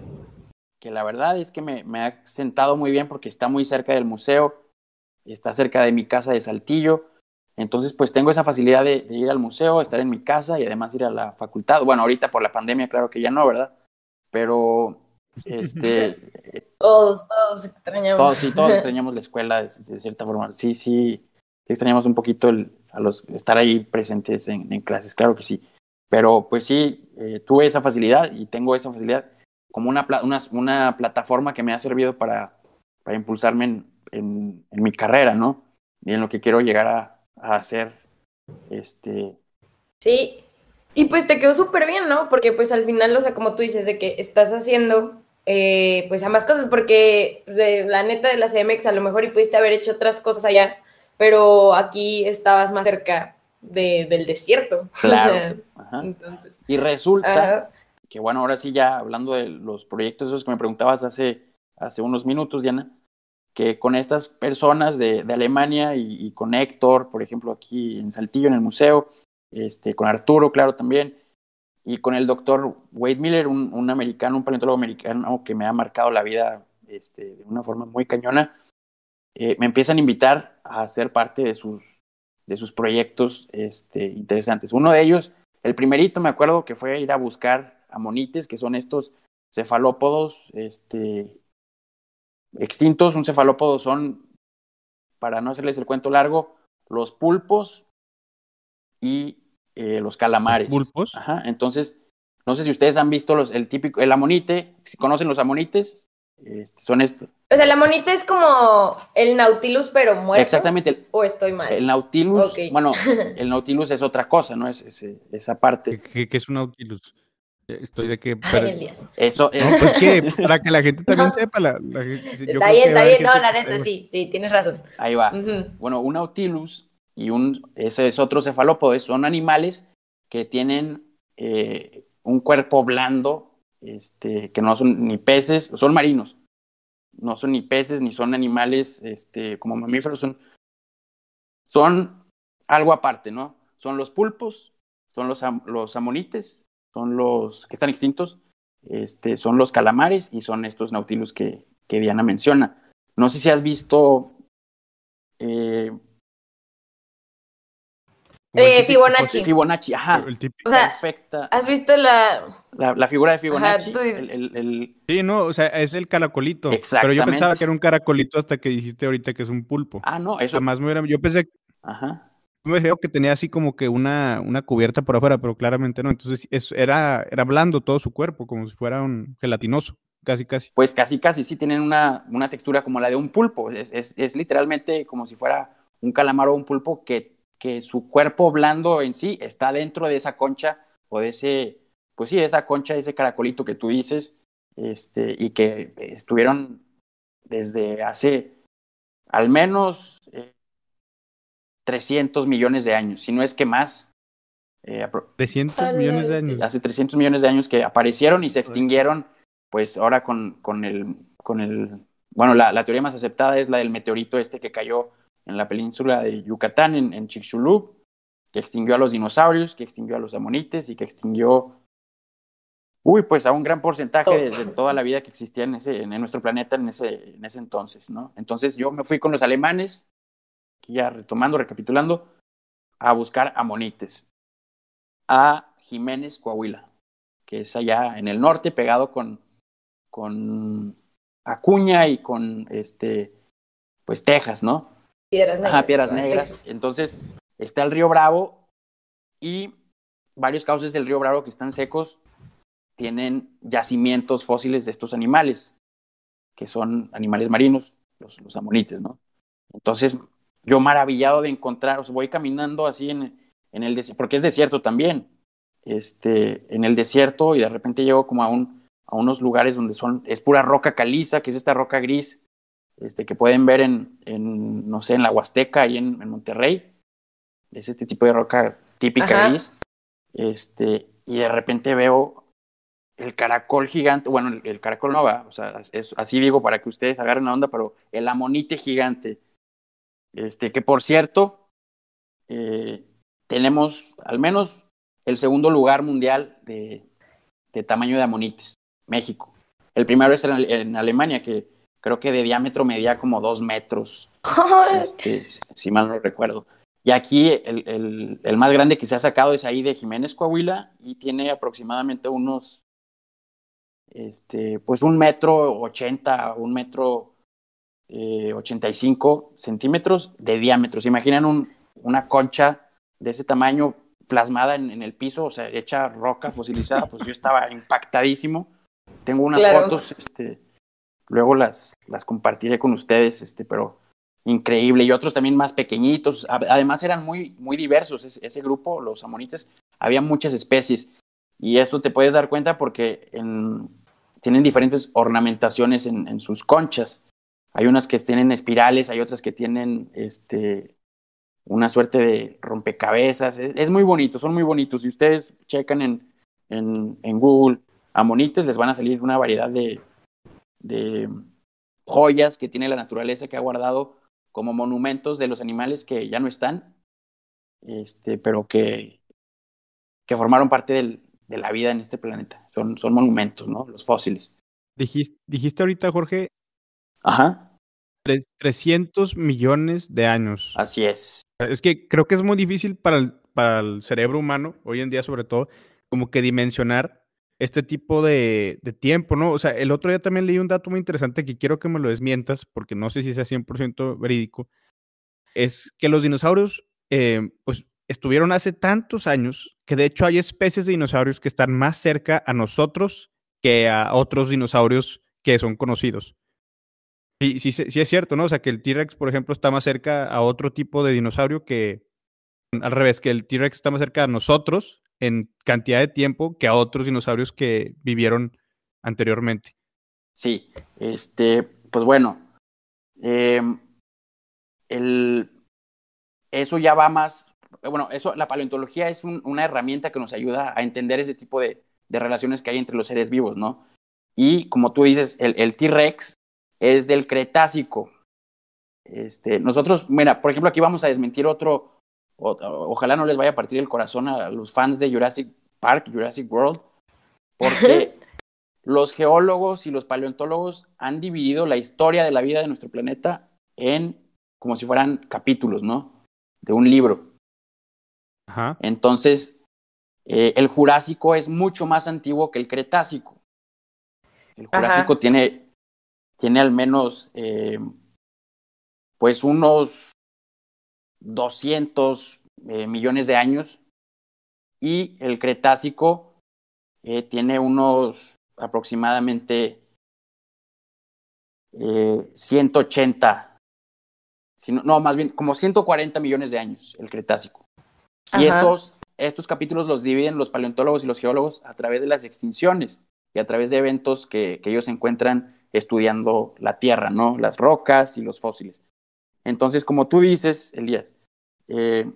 que la verdad es que me, me, ha sentado muy bien porque está muy cerca del museo, está cerca de mi casa de Saltillo. Entonces, pues tengo esa facilidad de, ir al museo, estar en mi casa y además ir a la facultad. Bueno, ahorita por la pandemia, claro que ya no, ¿verdad? Pero, este... todos, todos extrañamos. Todos, sí, todos extrañamos la escuela de, cierta forma. Sí, sí, extrañamos un poquito el, a los, estar ahí presentes en, en, clases, claro que sí. Pero, pues sí, eh, tuve esa facilidad y tengo esa facilidad como una, una, una plataforma que me ha servido para, para impulsarme en, en, mi carrera, ¿no? Y en lo que quiero llegar a, a hacer. Este... Sí, y pues te quedó súper bien, ¿no? Porque pues al final, o sea, como tú dices, de que estás haciendo eh, pues ambas cosas, porque de la neta de la CMX a lo mejor y pudiste haber hecho otras cosas allá, pero aquí estabas más cerca del desierto. Claro. Entonces, y resulta que, bueno, ahora sí ya hablando de los proyectos esos que me preguntabas hace, hace unos minutos, Diana, que con estas personas de, de Alemania y, con Héctor, por ejemplo, aquí en Saltillo, en el museo, este, con Arturo, claro, también, y con el doctor Wade Miller, un, un americano, un paleontólogo americano que me ha marcado la vida este, de una forma muy cañona, eh, me empiezan a invitar a ser parte de sus, de sus proyectos este, interesantes. Uno de ellos, el primerito, me acuerdo que fue ir a buscar amonites, que son estos cefalópodos este, extintos. Un cefalópodo son, para no hacerles el cuento largo, los pulpos y eh, los calamares. ¿Pulpos? Ajá, entonces, no sé si ustedes han visto los, el típico, el amonite, si conocen los amonites, este, son estos. O sea, el amonite es como el Nautilus, pero muerto. Exactamente. ¿O estoy mal? El Nautilus, bueno, el Nautilus es otra cosa, ¿no? Es, esa parte. ¿Qué, es un Nautilus? Estoy de que. Eso es. pues que para que la gente también sepa. La, está bien, está bien. No, la neta, sí, sí, tienes razón. Ahí va. Bueno, un Nautilus y un. Ese es otro cefalópodo. Son animales que tienen eh, un cuerpo blando este, que no son ni peces, son marinos, no son ni peces ni son animales este, como mamíferos, son, son algo aparte, ¿no? Son los pulpos, son los, los amonites, son los que están extintos, este, son los calamares y son estos nautilus que, que Diana menciona. No sé si has visto eh, eh, Fibonacci. Fibonacci, ajá. perfecta. ¿Has visto la... la... figura de Fibonacci? Sí, no, o sea, es el caracolito. Pero yo pensaba que era un caracolito hasta que dijiste ahorita que es un pulpo. Ah, no, eso. Además, me yo pensé. Ajá. Me creo que tenía así como que una, una cubierta por afuera, pero claramente no. Entonces, era, era blando todo su cuerpo, como si fuera un gelatinoso. Casi, casi. Pues casi, casi, sí, tienen una, una textura como la de un pulpo. Es, es, es literalmente como si fuera un calamar o un pulpo que que su cuerpo blando en sí está dentro de esa concha o de ese, pues sí, esa concha, ese caracolito que tú dices, este, y que estuvieron desde hace al menos 300 eh, millones de años, si no es que más. 300 eh, millones de años. Hace 300 millones de años que aparecieron y se extinguieron, pues ahora con, con el, con el, bueno, la, la teoría más aceptada es la del meteorito este que cayó en la península de Yucatán, en, en Chicxulub, que extinguió a los dinosaurios, que extinguió a los amonites y que extinguió, uy, pues a un gran porcentaje de, toda la vida que existía en, ese, en nuestro planeta en ese, en ese entonces, ¿no? Entonces yo me fui con los alemanes, aquí ya retomando, recapitulando, a buscar amonites, a Jiménez, Coahuila, que es allá en el norte, pegado con, con Acuña y con, este, pues Texas, ¿no? Piedras Negras. Ajá, Piedras Negras. Entonces, está el río Bravo y varios cauces del río Bravo que están secos tienen yacimientos fósiles de estos animales, que son animales marinos, los, los amonites, ¿no? Entonces, yo maravillado de encontrar, o sea, voy caminando así en, en el desierto, porque es desierto también, este, en el desierto y de repente llego como a, un, a unos lugares donde son, es pura roca caliza, que es esta roca gris, este, que pueden ver en, en, no sé, en la Huasteca y en, en Monterrey. Es este tipo de roca típica gris. Este, y de repente veo el caracol gigante, bueno, el, caracol no va, o sea, es, así digo para que ustedes agarren la onda, pero el amonite gigante, este, que por cierto, eh, tenemos al menos el segundo lugar mundial de, de tamaño de amonites, México. El primero es en, en Alemania, que creo que de diámetro medía como dos metros, este, si mal no recuerdo. Y aquí el, el, el, más grande que se ha sacado es ahí de Jiménez Coahuila y tiene aproximadamente unos, este, pues un metro ochenta, un metro eh, ochenta y cinco centímetros de diámetro. ¿Se imaginan un, una concha de ese tamaño plasmada en, en, el piso, o sea, hecha roca fosilizada? Pues yo estaba impactadísimo. Tengo unas fotos, este, Luego las, las compartiré con ustedes, este, pero increíble. Y otros también más pequeñitos. Además eran muy, muy diversos. Ese, grupo, los amonites, había muchas especies. Y eso te puedes dar cuenta porque en, tienen diferentes ornamentaciones en, en, sus conchas. Hay unas que tienen espirales, hay otras que tienen este, una suerte de rompecabezas. Es, muy bonito, son muy bonitos. Si ustedes checan en, en, Google amonites, les van a salir una variedad de, de joyas que tiene la naturaleza que ha guardado como monumentos de los animales que ya no están, este, pero que, que formaron parte del, de la vida en este planeta. Son, son monumentos, ¿no? Los fósiles. Dijiste ahorita, Jorge. Ajá. 300 millones de años. Así es. Es que creo que es muy difícil para el, para el cerebro humano, hoy en día sobre todo, como que dimensionar este tipo de, de, tiempo, ¿no? O sea, el otro día también leí un dato muy interesante que quiero que me lo desmientas, porque no sé si sea 100% verídico, es que los dinosaurios, eh, pues, estuvieron hace tantos años que de hecho hay especies de dinosaurios que están más cerca a nosotros que a otros dinosaurios que son conocidos. Sí, sí, sí es cierto, ¿no? O sea, que el T-Rex, por ejemplo, está más cerca a otro tipo de dinosaurio que, al revés, que el T-Rex está más cerca a nosotros en cantidad de tiempo que a otros dinosaurios que vivieron anteriormente. Sí, este, pues bueno, em, el, eso ya va más, bueno, eso, la paleontología es una herramienta que nos ayuda a entender ese tipo de, relaciones que hay entre los seres vivos, ¿no? Y como tú dices, el, el T-Rex es del Cretácico. Este, nosotros, mira, por ejemplo, aquí vamos a desmentir otro, ojalá no les vaya a partir el corazón a los fans de Jurassic Park, Jurassic World, porque los geólogos y los paleontólogos han dividido la historia de la vida de nuestro planeta en como si fueran capítulos, ¿no? De un libro. Ajá. Entonces, eh, el Jurásico es mucho más antiguo que el Cretácico. El Jurásico tiene tiene al menos eh, pues unos 200 eh, millones de años. Y el Cretácico eh, tiene unos aproximadamente 180, sino, no, más bien como 140 millones de años el Cretácico. Y estos, estos capítulos los dividen los paleontólogos y los geólogos a través de las extinciones y a través de eventos que, que ellos encuentran estudiando la Tierra, ¿no? Las rocas y los fósiles. Entonces, como tú dices, Elías, eh,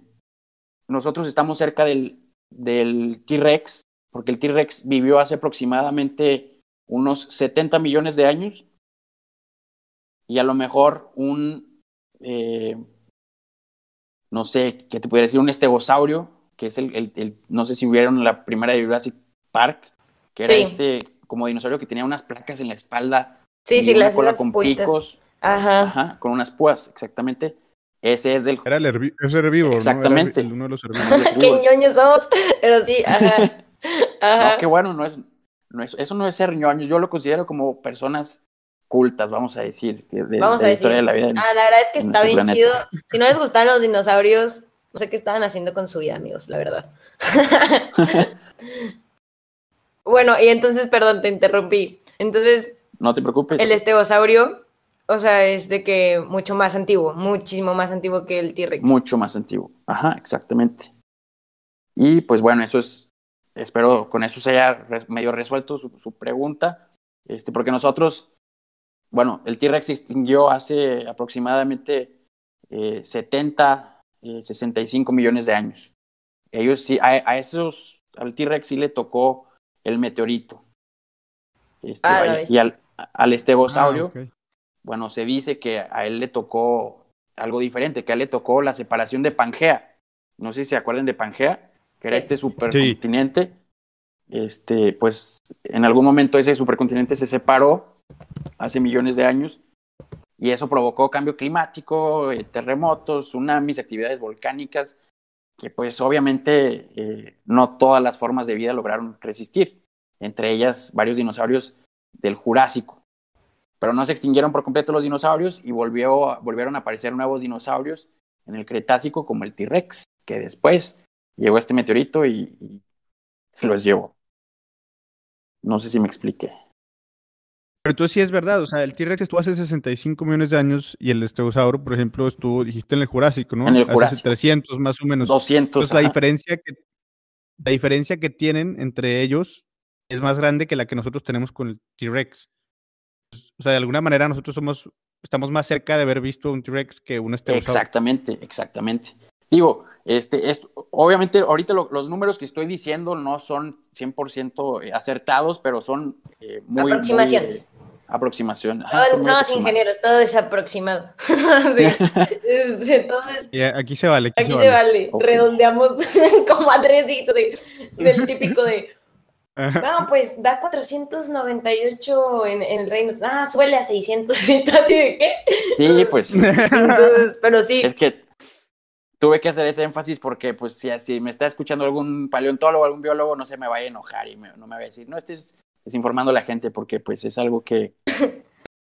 nosotros estamos cerca del, del T-Rex, porque el T-Rex vivió hace aproximadamente unos 70 millones de años y a lo mejor un, eh, no sé, ¿qué te pudiera decir? Un estegosaurio, que es el, el, no sé si vieron la primera de Jurassic Park, que era este como dinosaurio que tenía unas placas en la espalda Sí, sí, las, cola con picos. Ajá. Ajá. Con unas púas, exactamente. Ese es del. Era el herbívoro. Exactamente. ¿no? uno de los herbívoros. qué ñoños somos. Pero sí, ajá. ajá. No, qué bueno, no es, no es, eso no es ser ñoño. Yo lo considero como personas cultas, vamos a decir, de, vamos a la historia de la vida. ah, la verdad es que está bien chido. Si no les gustan los dinosaurios, no sé qué estaban haciendo con su vida, amigos, la verdad. bueno, y entonces, perdón, te interrumpí. Entonces, no te preocupes. El estegosaurio, o sea, es de que mucho más antiguo, muchísimo más antiguo que el T-Rex. Mucho más antiguo. Ajá, exactamente. Y pues bueno, eso es, espero con eso se haya medio resuelto su, pregunta, este, porque nosotros, bueno, el T-Rex se extinguió hace aproximadamente 70, eh, 65 eh, millones de años. Ellos sí, a, a esos, al T-Rex sí le tocó el meteorito. Este, ah, y al, al estegosaurio, ah, bueno, se dice que a él le tocó algo diferente, que a él le tocó la separación de Pangea. No sé si se acuerdan de Pangea, que era este supercontinente. Este, pues en algún momento ese supercontinente se separó hace millones de años y eso provocó cambio climático, eh, terremotos, tsunamis, actividades volcánicas, que pues obviamente eh, no todas las formas de vida lograron resistir, entre ellas varios dinosaurios del Jurásico. Pero no se extinguieron por completo los dinosaurios y volvió, volvieron a aparecer nuevos dinosaurios en el Cretácico como el T-Rex, que después llegó este meteorito y, se los llevó. No sé si me expliqué. Pero entonces sí es verdad, o sea, el T-Rex estuvo hace 65 millones de años y el estegosauro, por ejemplo, estuvo, dijiste en el Jurásico, ¿no? En el Jurásico. Hace 300 más o menos. 200. Entonces la diferencia, que, la diferencia que tienen entre ellos es más grande que la que nosotros tenemos con el T-Rex. O sea, de alguna manera nosotros somos, estamos más cerca de haber visto un T-Rex que un estegosaurio. Exactamente, exactamente. Digo, este, es, obviamente ahorita los números que estoy diciendo no son 100% acertados, pero son eh, muy... Aproximaciones. Muy, aproximación. todos ingenieros, todo es aproximado. aquí se vale. Aquí, se vale. Redondeamos como a tres del típico de no, pues da 498 en, en el reino. Ah, suele a 600 así de qué. Sí, pues. Entonces, pero sí. Es que tuve que hacer ese énfasis porque, pues, si, si me está escuchando algún paleontólogo, algún biólogo, no se me vaya a enojar y no me vaya a decir, no estés desinformando a la gente porque, pues, es algo que,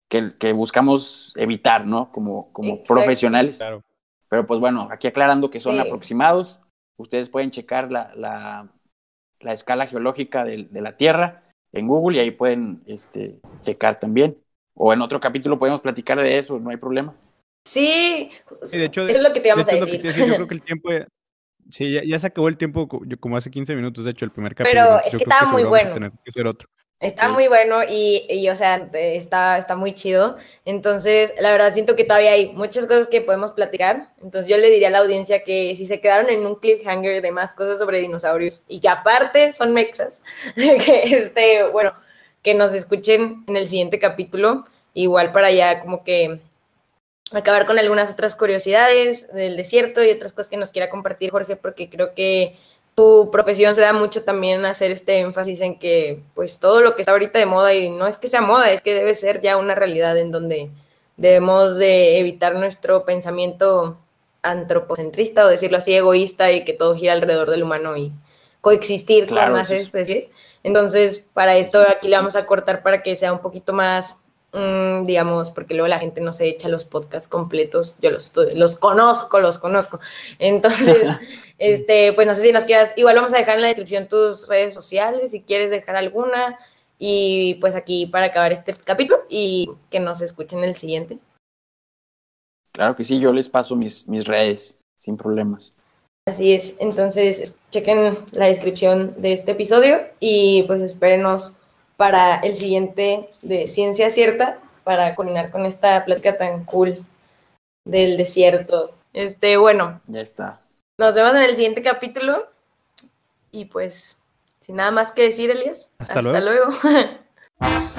que, buscamos evitar, ¿no? Como, como profesionales. Claro. Pero, pues, bueno, aquí aclarando que son aproximados, ustedes pueden checar la, la la escala geológica de, la Tierra en Google y ahí pueden este, checar también. O en otro capítulo podemos platicar de eso, no hay problema. Sí, de hecho, eso es lo que te vamos a decir. yo creo que el tiempo, sí, ya, se acabó el tiempo, como hace 15 minutos, de hecho, el primer capítulo. Pero es que estaba muy bueno. que hacer otro. Está muy bueno y, y, o sea, está, está muy chido. Entonces, la verdad, siento que todavía hay muchas cosas que podemos platicar. Entonces, yo le diría a la audiencia que si se quedaron en un cliffhanger de más cosas sobre dinosaurios y que aparte son mexas, que este, bueno, que nos escuchen en el siguiente capítulo. Igual para ya como que acabar con algunas otras curiosidades del desierto y otras cosas que nos quiera compartir Jorge, porque creo que tu profesión se da mucho también hacer este énfasis en que pues todo lo que está ahorita de moda y no es que sea moda, es que debe ser ya una realidad en donde debemos de evitar nuestro pensamiento antropocentrista o decirlo así egoísta y que todo gira alrededor del humano y coexistir con más especies. Entonces, para esto aquí le vamos a cortar para que sea un poquito más Mm, digamos, porque luego la gente no se echa los podcasts completos, yo los, los conozco, los conozco. Entonces, este, pues no sé si nos quieras, igual vamos a dejar en la descripción tus redes sociales, si quieres dejar alguna, y pues aquí para acabar este capítulo y que nos escuchen el siguiente. Claro que sí, yo les paso mis, mis redes sin problemas. Así es, entonces chequen la descripción de este episodio y pues espérenos para el siguiente de Ciencia Cierta, para culminar con esta plática tan cool del desierto. Este, bueno. Ya está. Nos vemos en el siguiente capítulo. Y pues, sin nada más que decir, Elias. Hasta, luego.